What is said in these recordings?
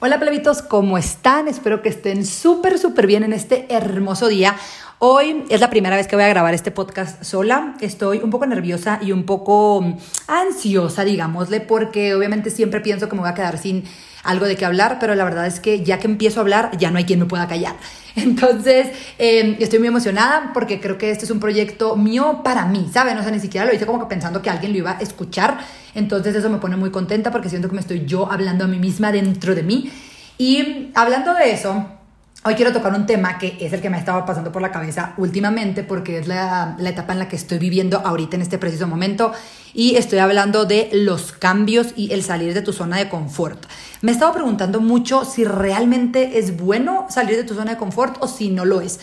Hola plebitos, ¿cómo están? Espero que estén súper, súper bien en este hermoso día. Hoy es la primera vez que voy a grabar este podcast sola. Estoy un poco nerviosa y un poco mm, ansiosa, digámosle, porque obviamente siempre pienso que me voy a quedar sin algo de qué hablar, pero la verdad es que ya que empiezo a hablar, ya no hay quien me pueda callar. Entonces, em, estoy muy emocionada porque creo que este es un proyecto mío para mí, ¿saben? O sea, ni siquiera lo hice como pensando que alguien lo iba a escuchar. Entonces, eso me pone muy contenta porque siento que me estoy yo hablando a mí misma dentro de mí. Y hablando de eso, Hoy quiero tocar un tema que es el que me ha estado pasando por la cabeza últimamente porque es la, etapa en la que estoy viviendo ahorita en este preciso momento y estoy hablando de los cambios y el salir de tu zona de confort. Me he estado preguntando mucho si realmente es bueno salir de tu zona de confort o si no lo es.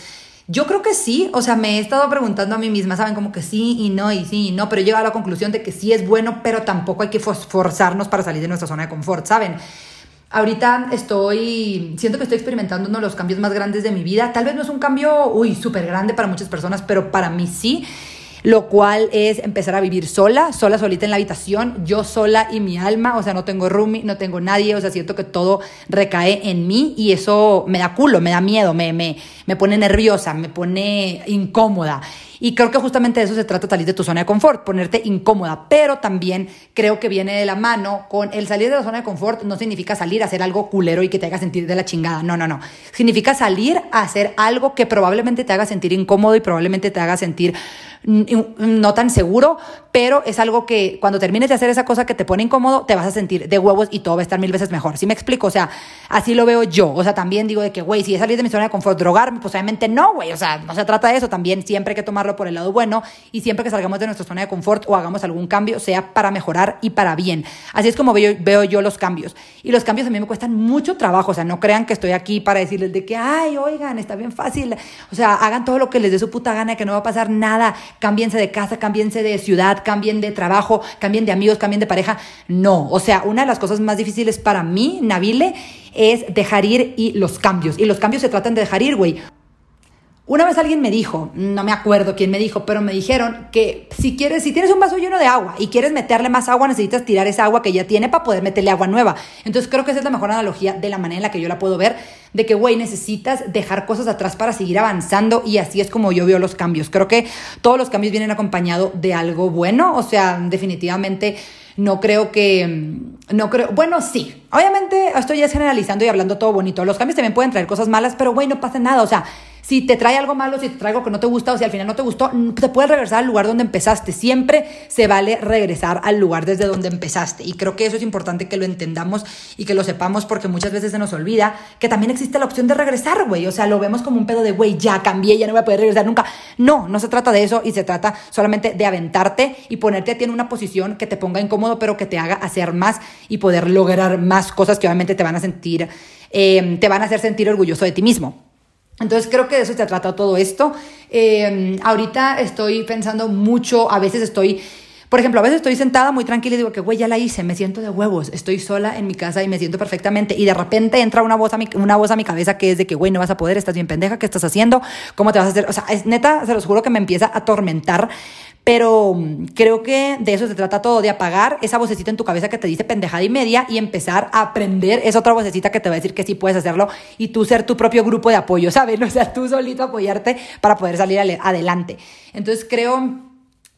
Yo creo que sí, o sea, me he estado preguntando a mí misma, ¿saben? Como que sí y no y sí y no, pero he llegado a la conclusión de que sí es bueno, pero tampoco hay que forzarnos para salir de nuestra zona de confort, ¿saben? Ahorita estoy, siento que estoy experimentando uno de los cambios más grandes de mi vida. Tal vez no es un cambio, uy, súper grande para muchas personas, pero para mí sí. Lo cual es empezar a vivir sola, sola, solita en la habitación, yo sola y mi alma, o sea, no tengo roomie, no tengo nadie, o sea, siento que todo recae en mí y eso me da culo, me da miedo, me, me, me pone nerviosa, me pone incómoda. Y creo que justamente de eso se trata salir de tu zona de confort, ponerte incómoda, pero también creo que viene de la mano con el salir de la zona de confort no significa salir a hacer algo culero y que te haga sentir de la chingada, no, no, no. Significa salir a hacer algo que probablemente te haga sentir incómodo y probablemente te haga sentir no tan seguro, pero es algo que cuando termines de hacer esa cosa que te pone incómodo, te vas a sentir de huevos y todo va a estar mil veces mejor. ¿Sí me explico? O sea, así lo veo yo. O sea, también digo de que, güey, si es salir de mi zona de confort, drogarme, pues obviamente no, güey. O sea, no se trata de eso. También siempre hay que tomarlo por el lado bueno y siempre que salgamos de nuestra zona de confort o hagamos algún cambio, sea para mejorar y para bien. Así es como veo, veo yo los cambios. Y los cambios a mí me cuestan mucho trabajo. O sea, no crean que estoy aquí para decirles de que, ay, oigan, está bien fácil. O sea, hagan todo lo que les dé su puta gana, que no va a pasar nada. Cámbiense de casa, cámbiense de ciudad, cambien de trabajo, cambien de amigos, cambien de pareja. No. O sea, una de las cosas más difíciles para mí, Nabile, es dejar ir y los cambios. Y los cambios se tratan de dejar ir, güey. Una vez alguien me dijo, no me acuerdo quién me dijo, pero me dijeron que si quieres, si tienes un vaso lleno de agua y quieres meterle más agua, necesitas tirar esa agua que ya tiene para poder meterle agua nueva. Entonces creo que esa es la mejor analogía de la manera en la que yo la puedo ver, de que, güey, necesitas dejar cosas atrás para seguir avanzando y así es como yo veo los cambios. Creo que todos los cambios vienen acompañados de algo bueno, o sea, definitivamente no creo que, no creo, bueno, sí, obviamente estoy ya generalizando y hablando todo bonito. Los cambios también pueden traer cosas malas, pero güey, no pasa nada, o sea, si te trae algo malo, si te trae algo que no te gusta o si al final no te gustó, te puedes regresar al lugar donde empezaste. Siempre se vale regresar al lugar desde donde empezaste. Y creo que eso es importante que lo entendamos y que lo sepamos porque muchas veces se nos olvida que también existe la opción de regresar, güey. O sea, lo vemos como un pedo de, güey, ya cambié, ya no voy a poder regresar nunca. No, no se trata de eso y se trata solamente de aventarte y ponerte a ti en una posición que te ponga incómodo, pero que te haga hacer más y poder lograr más cosas que obviamente te van a sentir, eh, te van a hacer sentir orgulloso de ti mismo. Entonces creo que de eso se trata todo esto. Eh, ahorita estoy pensando mucho, a veces estoy, por ejemplo, a veces estoy sentada muy tranquila y digo que, güey, ya la hice, me siento de huevos, estoy sola en mi casa y me siento perfectamente. Y de repente entra una voz a mi, una voz a mi cabeza que es de que, güey, no vas a poder, estás bien pendeja, ¿qué estás haciendo? ¿Cómo te vas a hacer? O sea, es neta, se los juro que me empieza a atormentar pero mm, creo que de eso se trata todo, de apagar esa vocecita en tu cabeza que te dice pendejada y media y empezar a aprender esa otra vocecita que te va a decir que sí puedes hacerlo y tú ser tu propio grupo de apoyo, ¿sabes? O sea, tú solito apoyarte para poder salir adelante. Entonces creo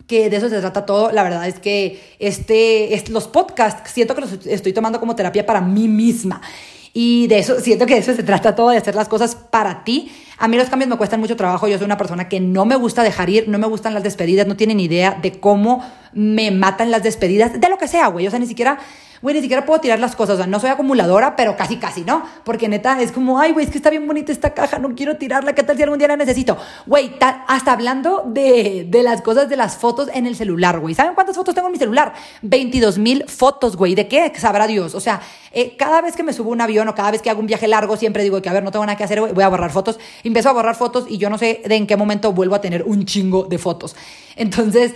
que de eso se trata todo. La verdad es que este, es, los podcasts siento que los estoy tomando como terapia para mí misma. Y de eso, siento que de eso se trata todo, de hacer las cosas para ti. A mí los cambios me cuestan mucho trabajo. Yo soy una persona que no me gusta dejar ir, no me gustan las despedidas, no tienen idea de cómo me matan las despedidas, de lo que sea, güey. O sea, ni siquiera güey, ni siquiera puedo tirar las cosas. O sea, no soy acumuladora, pero casi, casi, ¿no? Porque neta, es como, ay, güey, es que está bien bonita esta caja, no quiero tirarla. ¿Qué tal si algún día la necesito? Güey, hasta hablando de, de, las cosas de las fotos en el celular, güey. ¿Saben cuántas fotos tengo en mi celular? 22 mil fotos, güey. ¿De qué? Sabrá Dios. O sea, eh, cada vez que me subo un avión o cada vez que hago un viaje largo, siempre digo que, a ver, no tengo nada que hacer, voy a borrar fotos. Empiezo a borrar fotos y yo no sé de en qué momento vuelvo a tener un chingo de fotos. Entonces,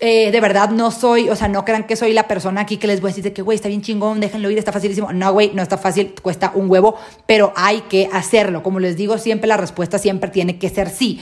eh, de verdad no soy, o sea, no crean que soy la persona aquí que les voy a decir de que, güey, está bien chingón, déjenlo ir, está facilísimo. No, güey, no está fácil, cuesta un huevo, pero hay que hacerlo. Como les digo, siempre la respuesta siempre tiene que ser sí.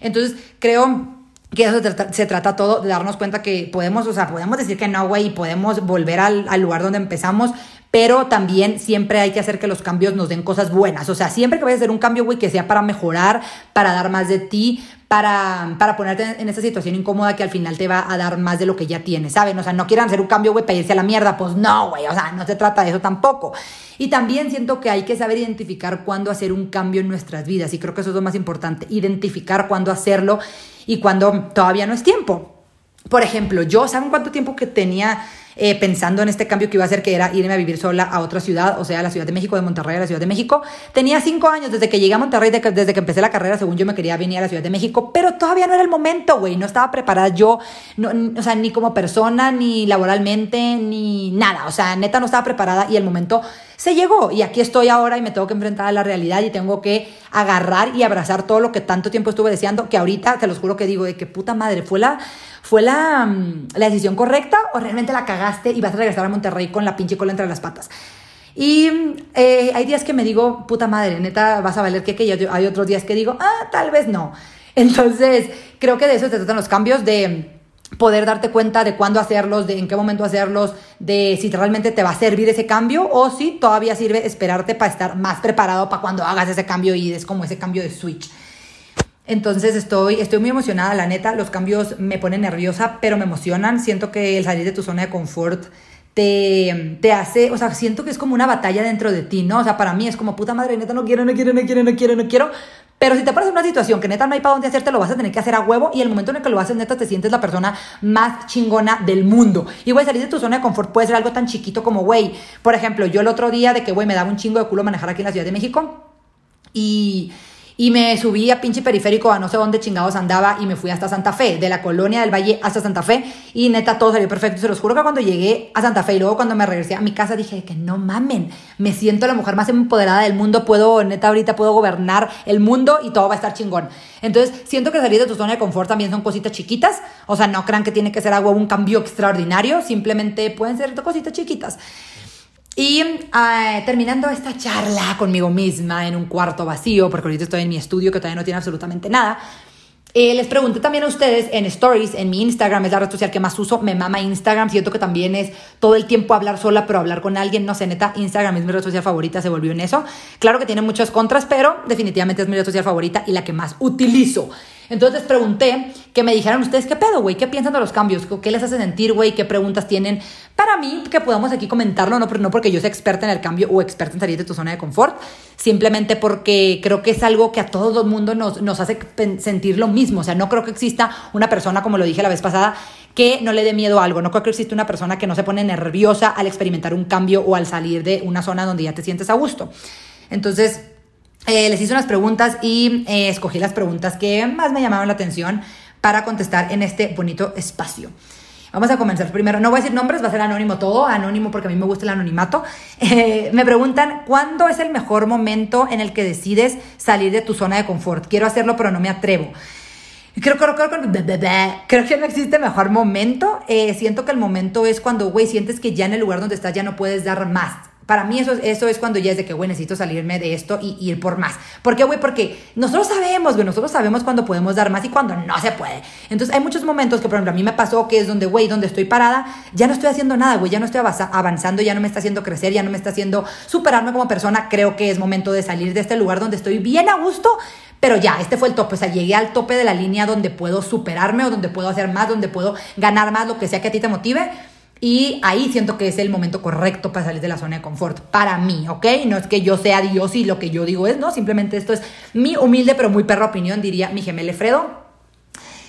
Entonces, creo que eso se trata, todo de darnos cuenta que podemos, o sea, podemos decir que no, güey, y podemos volver al, al lugar donde empezamos, pero también siempre hay que hacer que los cambios nos den cosas buenas. O sea, siempre que vayas a hacer un cambio, güey, que sea para mejorar, para dar más de ti, para, para ponerte en esa situación incómoda que al final te va a dar más de lo que ya tienes, ¿saben? O sea, no quieran hacer un cambio, güey, para irse a la mierda. Pues no, güey, o sea, no se trata de eso tampoco. Y también siento que hay que saber identificar cuándo hacer un cambio en nuestras vidas. Y creo que eso es lo más importante, identificar cuándo hacerlo y cuándo todavía no es tiempo. Por ejemplo, yo, ¿saben cuánto tiempo que tenía eh, pensando en este cambio que iba a hacer, que era irme a vivir sola a otra ciudad, o sea, a la Ciudad de México, de Monterrey a la Ciudad de México. Tenía cinco años desde que llegué a Monterrey, desde que empecé la carrera, según yo me quería venir a la Ciudad de México, pero todavía no era el momento, güey, no estaba preparada yo, no, o sea, ni como persona, ni laboralmente, ni nada, o sea, neta no estaba preparada y el momento se llegó y aquí estoy ahora y me tengo que enfrentar a la realidad y tengo que agarrar y abrazar todo lo que tanto tiempo estuve deseando, que ahorita te los juro que digo de que puta madre, fue la, fue la, mm, la decisión correcta o realmente la y vas a regresar a Monterrey con la pinche cola entre las patas. Y eh, hay días que me digo, puta madre, neta, vas a valer que, que hay otros días que digo, ah, tal vez no. Entonces, creo que de eso se tratan los cambios, de poder darte cuenta de cuándo hacerlos, de en qué momento hacerlos, de si realmente te va a servir ese cambio o si todavía sirve esperarte para estar más preparado para cuando hagas ese cambio y es como ese cambio de switch. Entonces estoy, estoy muy emocionada, la neta, los cambios me ponen nerviosa, pero me emocionan, siento que el salir de tu zona de confort te, te hace, o sea, siento que es como una batalla dentro de ti, ¿no? O sea, para mí es como puta madre, neta, no quiero, no quiero, no quiero, no quiero, no quiero, pero si te pones en una situación que neta no hay para dónde hacerte, lo vas a tener que hacer a huevo y el momento en el que lo haces, neta, te sientes la persona más chingona del mundo. Y, güey, salir de tu zona de confort puede ser algo tan chiquito como, güey, por ejemplo, yo el otro día de que, güey, me daba un chingo de culo manejar aquí en la Ciudad de México y y me subí a pinche periférico a no sé dónde chingados andaba y me fui hasta Santa Fe, de la colonia del Valle hasta Santa Fe y neta todo salió perfecto. Se los juro que cuando llegué a Santa Fe y luego cuando me regresé a mi casa dije que no mamen, me siento la mujer más empoderada del mundo, puedo, neta ahorita puedo gobernar el mundo y todo va a estar chingón. Entonces siento que salir de tu zona de confort también son cositas chiquitas, o sea, no crean que tiene que ser algo, un cambio extraordinario, simplemente pueden ser cositas chiquitas. Y ah, terminando esta charla conmigo misma en un cuarto vacío, porque ahorita estoy en mi estudio que todavía no tiene absolutamente nada, eh, les pregunté también a ustedes en Stories, en mi Instagram, es la red social que más uso, me mama Instagram, siento que también es todo el tiempo hablar sola, pero hablar con alguien, no sé, neta, Instagram es mi red social favorita, se volvió en eso. Claro que tiene muchas contras, pero definitivamente es mi red social favorita y la que más utilizo. Entonces les pregunté que me dijeran ustedes qué pedo, güey, qué piensan de los cambios, qué les hace sentir, güey, qué preguntas tienen para mí, que podamos aquí comentarlo, no, no porque yo sea experta en el cambio o experta en salir de tu zona de confort, simplemente porque creo que es algo que a todo el mundo nos, nos hace sentir lo mismo. O sea, no creo que exista una persona, como lo dije la vez pasada, que no le dé miedo a algo. No creo que exista una persona que no se pone nerviosa al experimentar un cambio o al salir de una zona donde ya te sientes a gusto. Entonces, eh, les hice unas preguntas y eh, escogí las preguntas que más me llamaron la atención para contestar en este bonito espacio. Vamos a comenzar primero. No voy a decir nombres, va a ser anónimo todo, anónimo porque a mí me gusta el anonimato. Eh, me preguntan, ¿cuándo es el mejor momento en el que decides salir de tu zona de confort? Quiero hacerlo, pero no me atrevo. Creo, creo, creo, creo que no existe mejor momento. siento que el momento es cuando, güey, sientes que ya en el lugar donde estás ya no puedes dar más para mí eso, es cuando ya es de que, güey, necesito salirme de esto y, ir por más. ¿Por qué, güey? Porque nosotros sabemos, güey, nosotros sabemos cuando podemos dar más y cuando no se puede. Entonces hay muchos momentos que, por ejemplo, a mí me pasó que es donde, güey, donde estoy parada, ya no estoy haciendo nada, güey, ya no estoy avanzando, ya no me está haciendo crecer, ya no me está haciendo superarme como persona. Creo que es momento de salir de este lugar donde estoy bien a gusto, pero ya, este fue el tope, o sea, llegué al tope de la línea donde puedo superarme o donde puedo hacer más, donde puedo ganar más, lo que sea que a ti te motive y ahí siento que es el momento correcto para salir de la zona de confort, para mí, ¿ok? No es que yo sea Dios y lo que yo digo es, no, simplemente esto es mi humilde pero muy perra opinión, diría mi gemelo Fredo.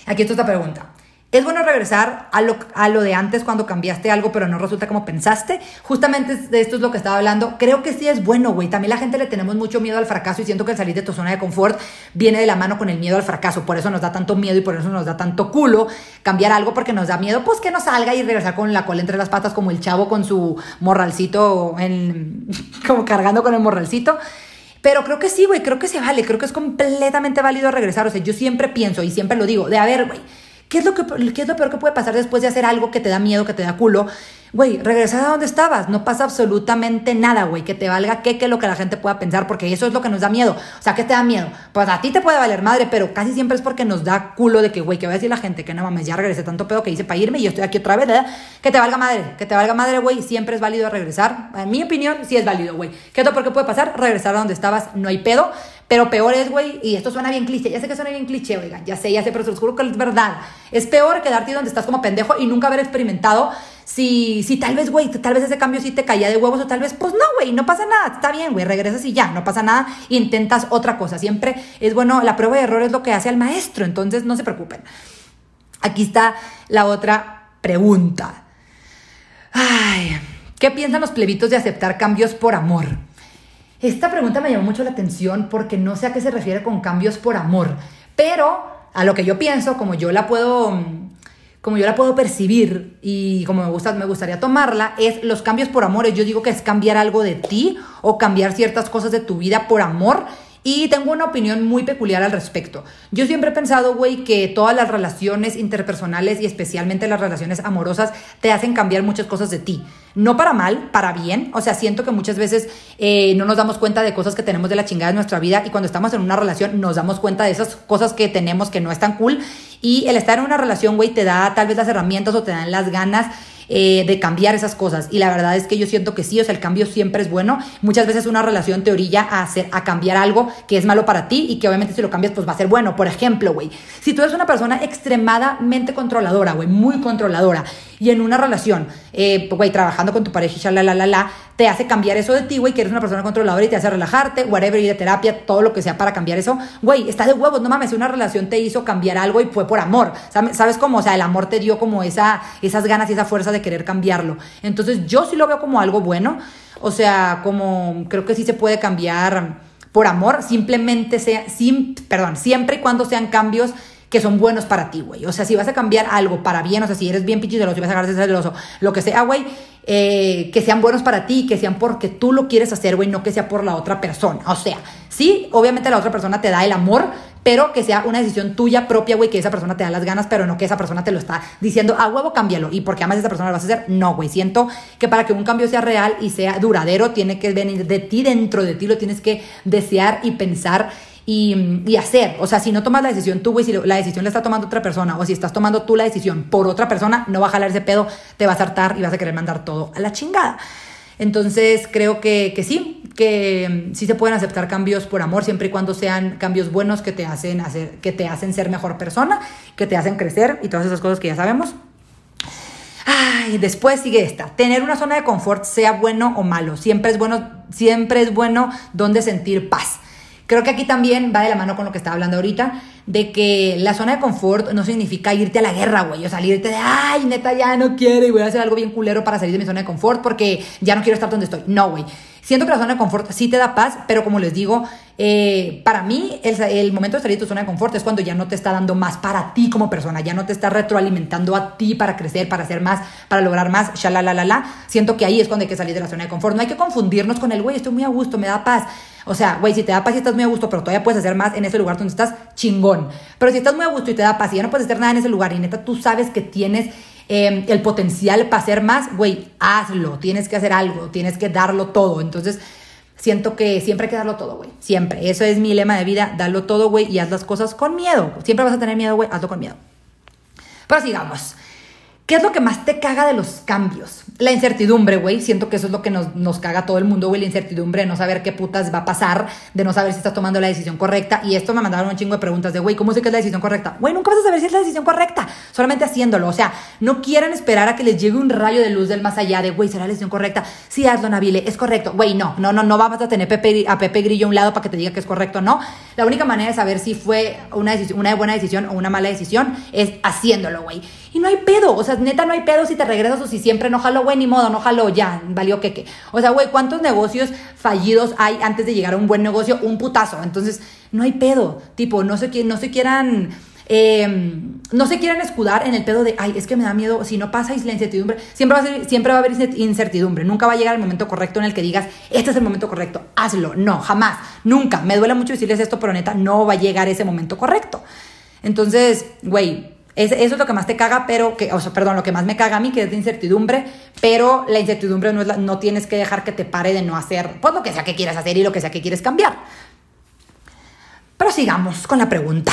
Aquí está esta pregunta. Es bueno regresar a lo, a lo de antes cuando cambiaste algo, pero no resulta como pensaste. Justamente de esto es lo que estaba hablando. Creo que sí es bueno, güey. También la gente le tenemos mucho miedo al fracaso y siento que el salir de tu zona de confort viene de la mano con el miedo al fracaso. Por eso nos da tanto miedo y por eso nos da tanto culo cambiar algo porque nos da miedo, pues que no salga y regresar con la cola entre las patas como el chavo con su morralcito, en, como cargando con el morralcito. Pero creo que sí, güey, creo que se vale, creo que es completamente válido regresar. O sea, yo siempre pienso y siempre lo digo, de a ver, güey ¿Qué es, lo que, ¿Qué es lo peor que puede pasar después de hacer algo que te da miedo, que te da culo? güey, regresa a donde estabas, no pasa absolutamente nada, güey, que te valga que, que lo que la gente pueda pensar, porque eso es lo que nos da miedo. O sea, ¿qué te da miedo? Pues a ti te puede valer madre, pero casi siempre es porque nos da culo de que, güey, que va a decir la gente que no mames, ya regresé tanto pedo que hice para irme y yo estoy aquí otra vez, ¿verdad? Que te valga madre, que te valga madre, güey, siempre es válido regresar. En mi opinión, sí es válido, güey. ¿Qué es por qué puede pasar? Regresar a donde estabas, no hay pedo. Pero peor es, güey, y esto suena bien cliché, ya sé que suena bien cliché, oigan, ya sé, ya sé, pero se los juro que es verdad. Es peor quedarte donde estás como pendejo y nunca haber experimentado si, si tal vez, güey, tal vez ese cambio sí te caía de huevos o tal vez, pues no, güey, no pasa nada, está bien, güey, regresas y ya, no pasa nada, intentas otra cosa. Siempre es bueno, la prueba de error es lo que hace al maestro, entonces no se preocupen. Aquí está la otra pregunta. Ay, ¿qué piensan los plebitos de aceptar cambios por amor? Esta pregunta me llamó mucho la atención porque no sé a qué se refiere con cambios por amor, pero a lo que yo pienso, como yo la puedo como yo la puedo percibir y como me gusta me gustaría tomarla es los cambios por amor, yo digo que es cambiar algo de ti o cambiar ciertas cosas de tu vida por amor y tengo una opinión muy peculiar al respecto. Yo siempre he pensado, güey, que todas las relaciones interpersonales y especialmente las relaciones amorosas te hacen cambiar muchas cosas de ti. No para mal, para bien. O sea, siento que muchas veces eh, no nos damos cuenta de cosas que tenemos de la chingada en nuestra vida y cuando estamos en una relación nos damos cuenta de esas cosas que tenemos que no están cool. Y el estar en una relación, güey, te da tal vez las herramientas o te dan las ganas eh, de cambiar esas cosas. Y la verdad es que yo siento que sí, o sea, el cambio siempre es bueno. Muchas veces una relación te orilla a, hacer, a cambiar algo que es malo para ti y que obviamente si lo cambias pues va a ser bueno. Por ejemplo, güey, si tú eres una persona extremadamente controladora, güey, muy controladora, y en una relación, eh, güey, trabajando con tu pareja y la, la, la, la, te hace cambiar eso de ti, güey, que eres una persona controladora y te hace relajarte, whatever, ir de terapia, todo lo que sea para cambiar eso, güey, está de huevos, no mames, una relación te hizo cambiar algo y fue por amor, ¿sabes cómo? O sea, el amor te dio como esa, esas ganas y esa fuerza de querer cambiarlo. Entonces, yo sí lo veo como algo bueno, o sea, como creo que sí se puede cambiar por amor, simplemente sea, sin, perdón, siempre y cuando sean cambios que son buenos para ti, güey. O sea, si vas a cambiar algo para bien, o sea, si eres bien celoso y vas a agarrarse celoso, lo que sea, güey, eh, que sean buenos para ti, que sean porque tú lo quieres hacer, güey, no que sea por la otra persona. O sea, sí, obviamente la otra persona te da el amor, pero que sea una decisión tuya propia, güey, que esa persona te da las ganas, pero no que esa persona te lo está diciendo, a huevo, cámbialo. Y porque amas a esa persona lo vas a hacer. No, güey, siento que para que un cambio sea real y sea duradero, tiene que venir de ti, dentro de ti, lo tienes que desear y pensar y, hacer. O sea, si no tomas la decisión tú, güey, si la decisión la está tomando otra persona o si estás tomando tú la decisión por otra persona, no va a jalar ese pedo, te vas a hartar y vas a querer mandar todo a la chingada. Entonces, creo que, que sí, que sí se pueden aceptar cambios por amor siempre y cuando sean cambios buenos que te hacen hacer que te hacen ser mejor persona, que te hacen crecer y todas esas cosas que ya sabemos. Ay, después sigue esta. Tener una zona de confort, sea bueno o malo, siempre es bueno, siempre es bueno donde sentir paz. Creo que aquí también va de la mano con lo que estaba hablando ahorita, de que la zona de confort no significa irte a la guerra, güey, o salirte de, ay, neta, ya no quiero y voy a hacer algo bien culero para salir de mi zona de confort porque ya no quiero estar donde estoy. No, güey. Siento que la zona de confort sí te da paz, pero como les digo, eh, para mí el, momento de salir de tu zona de confort es cuando ya no te está dando más para ti como persona, ya no te está retroalimentando a ti para crecer, para hacer más, para lograr más, la Siento que ahí es cuando hay que salir de la zona de confort. No hay que confundirnos con el, güey, estoy muy a gusto, me da paz. O sea, güey, si te da paz y estás muy a gusto, pero todavía puedes hacer más en ese lugar donde estás, chingón. Pero si estás muy a gusto y te da paz y ya no puedes hacer nada en ese lugar y neta tú sabes que tienes em, el potencial para hacer más, güey, hazlo. Tienes que hacer algo, tienes que darlo todo. Entonces, siento que siempre hay que darlo todo, güey. Siempre. Eso es mi lema de vida, darlo todo, güey, y haz las cosas con miedo. Siempre vas a tener miedo, güey, hazlo con miedo. Pero sigamos. ¿Qué es lo que más te caga de los cambios? La incertidumbre, güey. Siento que eso es lo que nos, nos caga a todo el mundo, güey. La incertidumbre de no saber qué putas va a pasar, de no saber si estás tomando la decisión correcta. Y esto me mandaron un chingo de preguntas de, güey, ¿cómo sé que es la decisión correcta? Güey, nunca vas a saber si es la decisión correcta, solamente haciéndolo. O sea, no quieran esperar a que les llegue un rayo de luz del más allá de, güey, ¿será la decisión correcta? Sí, hazlo, Nabile, es correcto. Güey, no, no, no, no vamos a tener Pepe, a Pepe Grillo a un lado para que te diga que es correcto, no. La única manera de saber si fue una, una buena decisión o una mala decisión es haciéndolo, güey. Y no hay pedo, o sea, neta, no hay pedo si te regresas o si siempre no jalo, güey, ni modo, no jalo, ya, valió que qué. O sea, güey, ¿cuántos negocios fallidos hay antes de llegar a un buen negocio? Un putazo. Entonces, no hay pedo. Tipo, no se, no se quieran. Em, no se quieran escudar en el pedo de, ay, es que me da miedo, si no pasa la incertidumbre, siempre va, a siempre va a haber incertidumbre, nunca va a llegar el momento correcto en el que digas, este es el momento correcto, hazlo, no, jamás, nunca, me duele mucho decirles esto, pero neta, no va a llegar ese momento correcto. Entonces, güey, eso es lo que más te caga, pero que, o sea, perdón, lo que más me caga a mí, que es de incertidumbre, pero la incertidumbre no, es no tienes que dejar que te pare de no hacer, pues lo que sea que quieras hacer y lo que sea que quieres cambiar. Pero sigamos con la pregunta.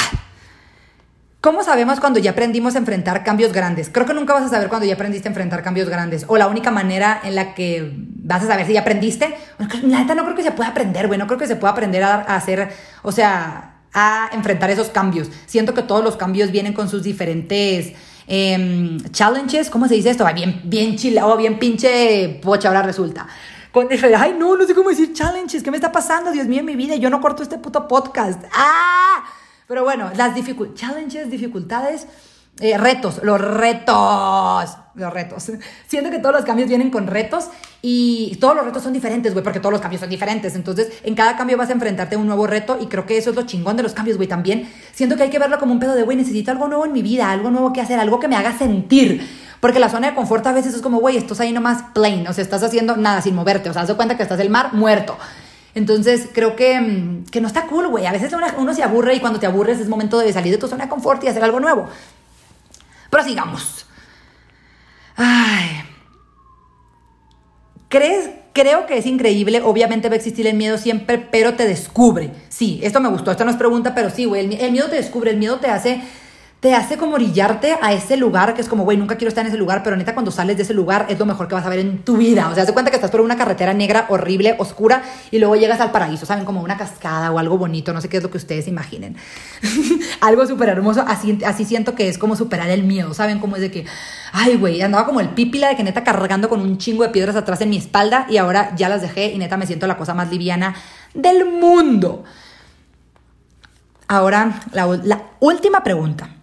¿Cómo sabemos cuando ya aprendimos a enfrentar cambios grandes? Creo que nunca vas a saber cuando ya aprendiste a enfrentar cambios grandes. O la única manera en la que vas a saber si ya aprendiste. La neta no creo que se pueda aprender, güey. No creo que se pueda aprender a, hacer, o sea, a enfrentar esos cambios. Siento que todos los cambios vienen con sus diferentes em, challenges. ¿Cómo se dice esto? Bien, bien chilado, bien pinche pocha ahora resulta. Con, ay, no, no sé cómo decir challenges. ¿Qué me está pasando? Dios mío, en mi vida. Yo no corto este puto podcast. ¡Ah! Pero bueno, las dificultades, challenges, dificultades, eh, retos, los retos, los retos. Siento que todos los cambios vienen con retos y todos los retos son diferentes, güey, porque todos los cambios son diferentes. Entonces, en cada cambio vas a enfrentarte a un nuevo reto y creo que eso es lo chingón de los cambios, güey, también. Siento que hay que verlo como un pedo de, güey, necesito algo nuevo en mi vida, algo nuevo que hacer, algo que me haga sentir. Porque la zona de confort a veces es como, güey, estás ahí nomás plain, o sea, estás haciendo nada sin moverte, o sea, haz de cuenta que estás el mar muerto. Entonces, creo que, mm, que no está cool, güey. A veces uno, se aburre y cuando te aburres es momento de salir de tu zona de confort y hacer algo nuevo. Pero sigamos. Ay. ¿Crees, creo que es increíble. Obviamente va a existir el miedo siempre, pero te descubre. Sí, esto me gustó. Esto no es pregunta, pero sí, güey. el miedo te descubre. El miedo te hace te hace como orillarte a ese lugar que es como, güey, nunca quiero estar en ese lugar, pero neta cuando sales de ese lugar es lo mejor que vas a ver en tu vida. O sea, haz cuenta que estás por una carretera negra, horrible, oscura, y luego llegas al paraíso, ¿saben? Como una cascada o algo bonito, no sé qué es lo que ustedes imaginen. algo súper hermoso, así, así siento que es como superar el miedo, ¿saben? Como es de que, ay, güey, andaba como el pípila de que neta cargando con un chingo de piedras atrás en mi espalda y ahora ya las dejé y neta me siento la cosa más liviana del mundo. Ahora, la última pregunta.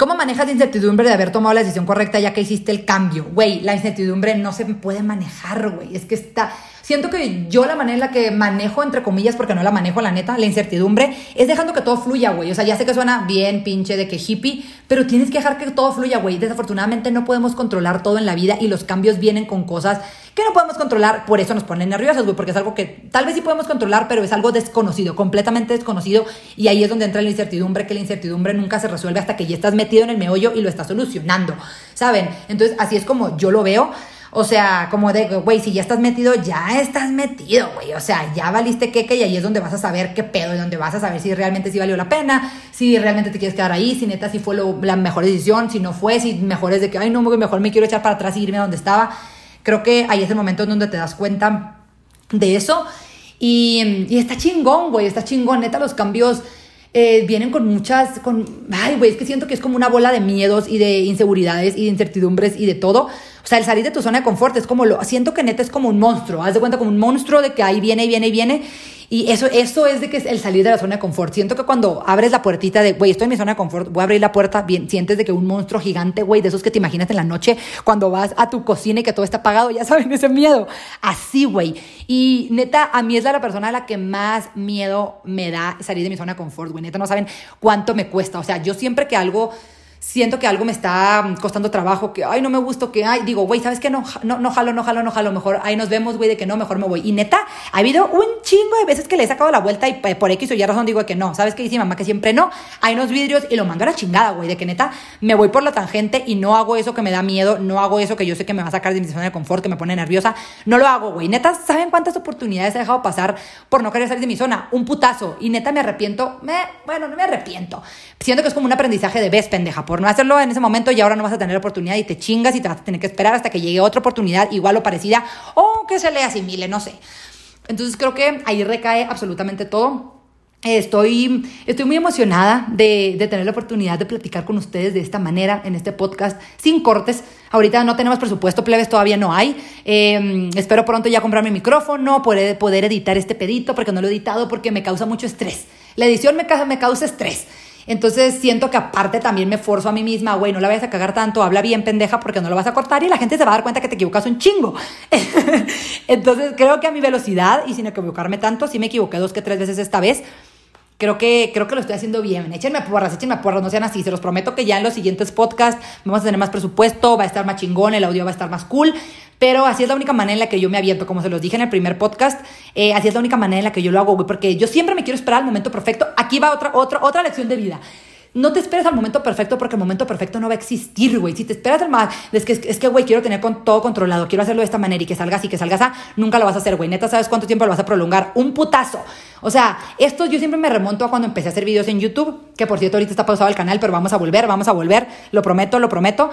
¿Cómo manejas la incertidumbre de haber tomado la decisión correcta ya que hiciste el cambio? Güey, la incertidumbre no se puede manejar, güey. Es que está, Siento que yo la manera en la que manejo, entre comillas, porque no la manejo la neta, la incertidumbre, es dejando que todo fluya, güey. O sea, ya sé que suena bien pinche de que hippie, pero tienes que dejar que todo fluya, güey. Desafortunadamente no podemos controlar todo en la vida y los cambios vienen con cosas que no podemos controlar. Por eso nos ponen nerviosos, güey, porque es algo que tal vez sí podemos controlar, pero es algo desconocido, completamente desconocido. Y ahí es donde entra la incertidumbre, que la incertidumbre nunca se resuelve hasta que ya estás metido en el meollo y lo estás solucionando, ¿saben? Entonces, así es como yo lo veo. O sea, como de, güey, si ya estás metido, ya estás metido, güey. O sea, ya valiste queque y ahí es donde vas a saber qué pedo y donde vas a saber si realmente sí valió la pena, si realmente te quieres quedar ahí, si neta sí fue la mejor decisión, si no fue, si mejor es de que, ay, no, mejor me quiero echar para atrás y irme a donde estaba. Creo que ahí es el momento en donde te das cuenta de eso. Y, y está chingón, güey, está chingón. Neta, los cambios eh, vienen con muchas, con, ay, güey, es que siento que es como una bola de miedos y de inseguridades y de incertidumbres y de todo. O sea, el salir de tu zona de confort es como lo, siento que neta es como un monstruo, haz de cuenta como un monstruo de que ahí viene y viene y viene y eso, eso es de que es el salir de la zona de confort. Siento que cuando abres la puertita de, güey, estoy en mi zona de confort, voy a abrir la puerta, bien, sientes de que un monstruo gigante, güey, de esos que te imaginas en la noche cuando vas a tu cocina y que todo está apagado, ya saben, ese miedo. Así, güey. Y neta, a mí es la persona a la que más miedo me da salir de mi zona de confort, güey. Neta, no saben cuánto me cuesta. O sea, yo siempre que algo siento que algo me está costando trabajo, que, ay, no me gusta, que, ay, digo, güey, ¿sabes qué? No, no, no jalo, no jalo, no jalo, mejor, ahí nos vemos, güey, de que no, mejor me voy. Y neta, ha habido un chingo de veces que le he sacado la vuelta y por X o Y razón digo que no, ¿sabes qué dice mamá? Que siempre no. Hay unos vidrios y lo mando a la chingada, güey, de que neta, me voy por la tangente y no hago eso que me da miedo, no hago eso que yo sé que me va a sacar de mi zona de confort, que me pone nerviosa, no lo hago, güey. Neta, ¿saben cuántas oportunidades he dejado pasar por no querer salir de mi zona? Un putazo. Y neta, me arrepiento, me, bueno, no me arrepiento. Siento que es como un aprendizaje de vez, pendeja, por no hacerlo en ese momento y ahora no vas a tener oportunidad y te chingas y te vas a tener que esperar hasta que llegue otra oportunidad igual o parecida o que se le asimile, no sé. Entonces creo que ahí recae absolutamente todo. Estoy, estoy muy emocionada de, de, tener la oportunidad de platicar con ustedes de esta manera en este podcast sin cortes. Ahorita no tenemos presupuesto, plebes, todavía no hay. Em, espero pronto ya comprar mi micrófono, poder, poder editar este pedito porque no lo he editado porque me causa mucho estrés. La edición me, me causa estrés. Entonces siento que aparte también me forzo a mí misma, güey, no la vayas a cagar tanto, habla bien pendeja porque no lo vas a cortar y la gente se va a dar cuenta que te equivocas un chingo. Entonces creo que a mi velocidad y sin equivocarme tanto, sí me equivoqué dos que tres veces esta vez. Creo que, creo que lo estoy haciendo bien. Échenme porras, échenme porras, no sean así. Se los prometo que ya en los siguientes podcasts vamos a tener más presupuesto, va a estar más chingón, el audio va a estar más cool. Pero así es la única manera en la que yo me aviento, como se los dije en el primer podcast, eh, así es la única manera en la que yo lo hago, güey, porque yo siempre me quiero esperar al momento perfecto. Aquí va otra, otra, otra lección de vida. No te esperes al momento perfecto porque el momento perfecto no va a existir, güey. Si te esperas al más, es que, es que, güey, quiero tener con todo controlado, quiero hacerlo de esta manera y que salgas y que salgas a, nunca lo vas a hacer, güey. Neta, ¿sabes cuánto tiempo lo vas a prolongar? Un putazo. O sea, esto yo siempre me remonto a cuando empecé a hacer videos en YouTube, que por cierto ahorita está pausado el canal, pero vamos a volver, vamos a volver, lo prometo, lo prometo.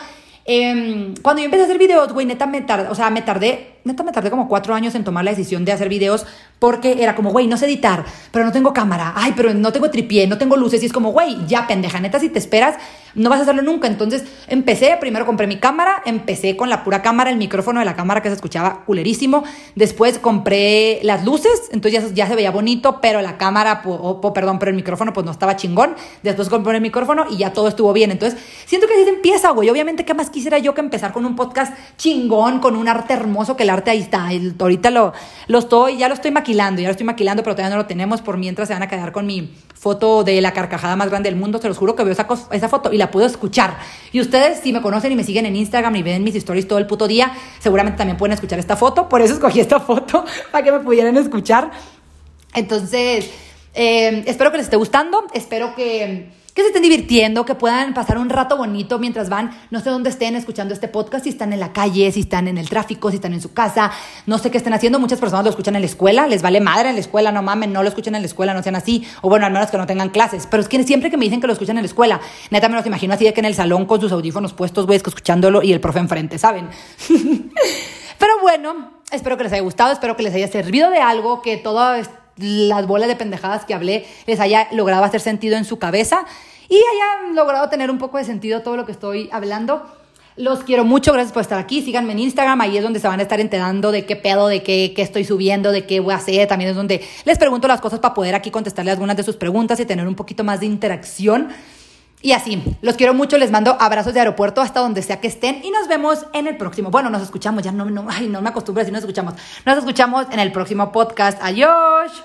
Em, cuando yo empecé a hacer videos, güey, neta me tardé, o sea, me tardé, neta me tardé como cuatro años en tomar la decisión de hacer videos porque era como, güey, no sé editar, pero no tengo cámara, ay, pero no tengo tripié, no tengo luces, y es como, güey, ya pendeja, neta, si te esperas, no vas a hacerlo nunca. Entonces empecé, primero compré mi cámara, empecé con la pura cámara, el micrófono de la cámara que se escuchaba culerísimo, después compré las luces, entonces ya, se veía bonito, pero la cámara, o, perdón, pero el micrófono pues no estaba chingón, después compré el micrófono y ya todo estuvo bien. Entonces siento que así empieza, güey, obviamente, ¿qué más quisiera yo que empezar con un podcast chingón, con un arte hermoso, que el ahí está, ahorita lo, lo estoy, ya lo estoy maquilando, ya lo estoy maquilando, pero todavía no lo tenemos, por mientras se van a quedar con mi foto de la carcajada más grande del mundo, se los juro que veo esa, esa foto y la puedo escuchar. Y ustedes, si me conocen y me siguen en Instagram y ven mis stories todo el puto día, seguramente también pueden escuchar esta foto, por eso escogí esta foto, para que me pudieran escuchar. Entonces, eh, espero que les esté gustando, espero que que se estén divirtiendo, que puedan pasar un rato bonito mientras van, no sé dónde estén escuchando este podcast, si están en la calle, si están en el tráfico, si están en su casa, no sé qué estén haciendo. Muchas personas lo escuchan en la escuela, les vale madre en la escuela, no mamen, no lo escuchen en la escuela, no sean así, o bueno, al menos que no tengan clases. Pero es que siempre que me dicen que lo escuchan en la escuela, neta me los imagino así de que en el salón con sus audífonos puestos, güey, escuchándolo y el profe enfrente, ¿saben? Pero bueno, espero que les haya gustado, espero que les haya servido de algo, que todas las bolas de pendejadas que hablé les haya logrado hacer sentido en su cabeza y hayan logrado tener un poco de sentido todo lo que estoy hablando. Los quiero mucho, gracias por estar aquí. Síganme en Instagram, ahí es donde se van a estar enterando de qué pedo, de qué, qué estoy subiendo, de qué voy a hacer. También es donde les pregunto las cosas para poder aquí contestarle algunas de sus preguntas y tener un poquito más de interacción. Y así, los quiero mucho, les mando abrazos de aeropuerto hasta donde sea que estén y nos vemos en el próximo. Bueno, nos escuchamos, ya no, no, ay, no me acostumbro decir nos escuchamos. Nos escuchamos en el próximo podcast. Adiós.